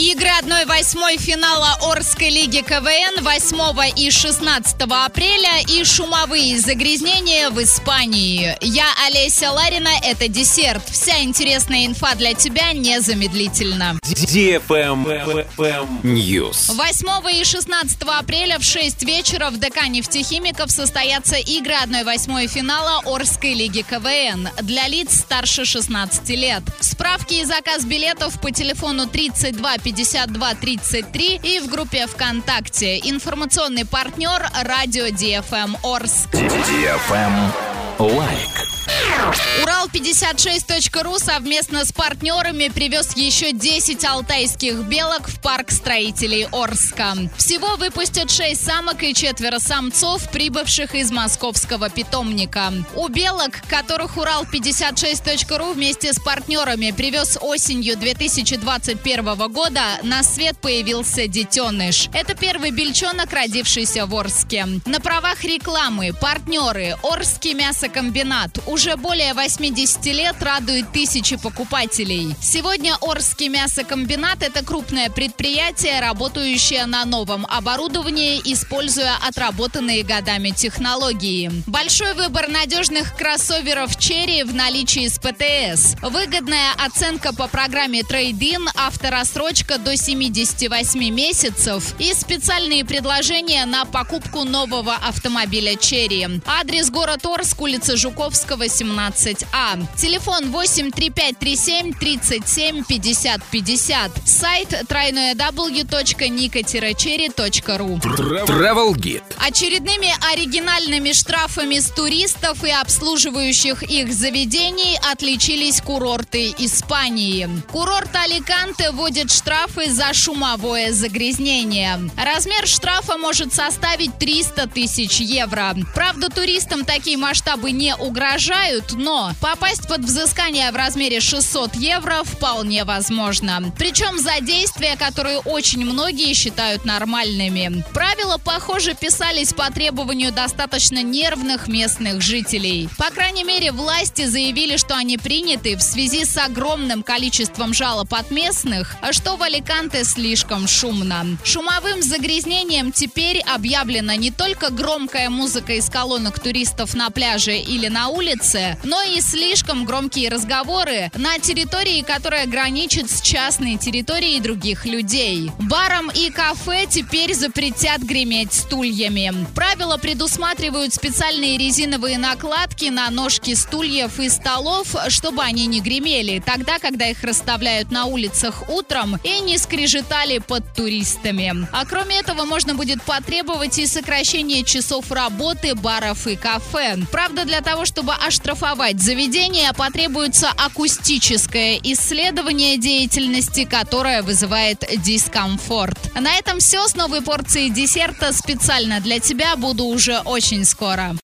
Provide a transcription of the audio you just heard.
Игры 1-8 финала Орской лиги КВН 8 и 16 апреля и шумовые загрязнения в Испании. Я Олеся Ларина, это десерт. Вся интересная инфа для тебя незамедлительно. News. 8 и 16 апреля в 6 вечера в ДК нефтехимиков состоятся игры 1-8 финала Орской лиги КВН для лиц старше 16 лет. Справки и заказ билетов по телефону 32 52 33 и в группе ВКонтакте. Информационный партнер радио DFM Орск. Лайк. Урал56.ру совместно с партнерами привез еще 10 алтайских белок в парк строителей Орска. Всего выпустят 6 самок и четверо самцов, прибывших из московского питомника. У белок, которых Урал56.ру вместе с партнерами привез осенью 2021 года, на свет появился детеныш. Это первый бельчонок, родившийся в Орске. На правах рекламы партнеры Орский мясокомбинат уже более 80 лет радует тысячи покупателей. Сегодня Орский мясокомбинат – это крупное предприятие, работающее на новом оборудовании, используя отработанные годами технологии. Большой выбор надежных кроссоверов Черри в наличии с ПТС. Выгодная оценка по программе Трейдин, авторассрочка до 78 месяцев и специальные предложения на покупку нового автомобиля Черри. Адрес город Орск, улица Жуковского, 17А. Телефон 83537 37 50 50. Сайт www.nika-cherry.ru Travel Guide. Очередными оригинальными штрафами с туристов и обслуживающих их заведений отличились курорты Испании. Курорт Аликанте вводит штрафы за шумовое загрязнение. Размер штрафа может составить 300 тысяч евро. Правда, туристам такие масштабы не угрожают, но попасть под взыскание в размере 600 евро вполне возможно. Причем за действия, которые очень многие считают нормальными. Правила, похоже, писались по требованию достаточно нервных местных жителей. По крайней мере, власти заявили, что они приняты в связи с огромным количеством жалоб от местных, что в Аликанте слишком шумно. Шумовым загрязнением теперь объявлена не только громкая музыка из колонок туристов на пляже или на улице, но и слишком громкие разговоры на территории, которая граничит с частной территорией других людей. Барам и кафе теперь запретят греметь стульями. Правила предусматривают специальные резиновые накладки на ножки стульев и столов, чтобы они не гремели, тогда, когда их расставляют на улицах утром и не скрежетали под туристами. А кроме этого, можно будет потребовать и сокращение часов работы баров и кафе. Правда, для того, чтобы оштрафовать заведение, потребуется акустическое исследование деятельности, которое вызывает дискомфорт. На этом все с новой порцией десерта специально для тебя. Буду уже очень скоро.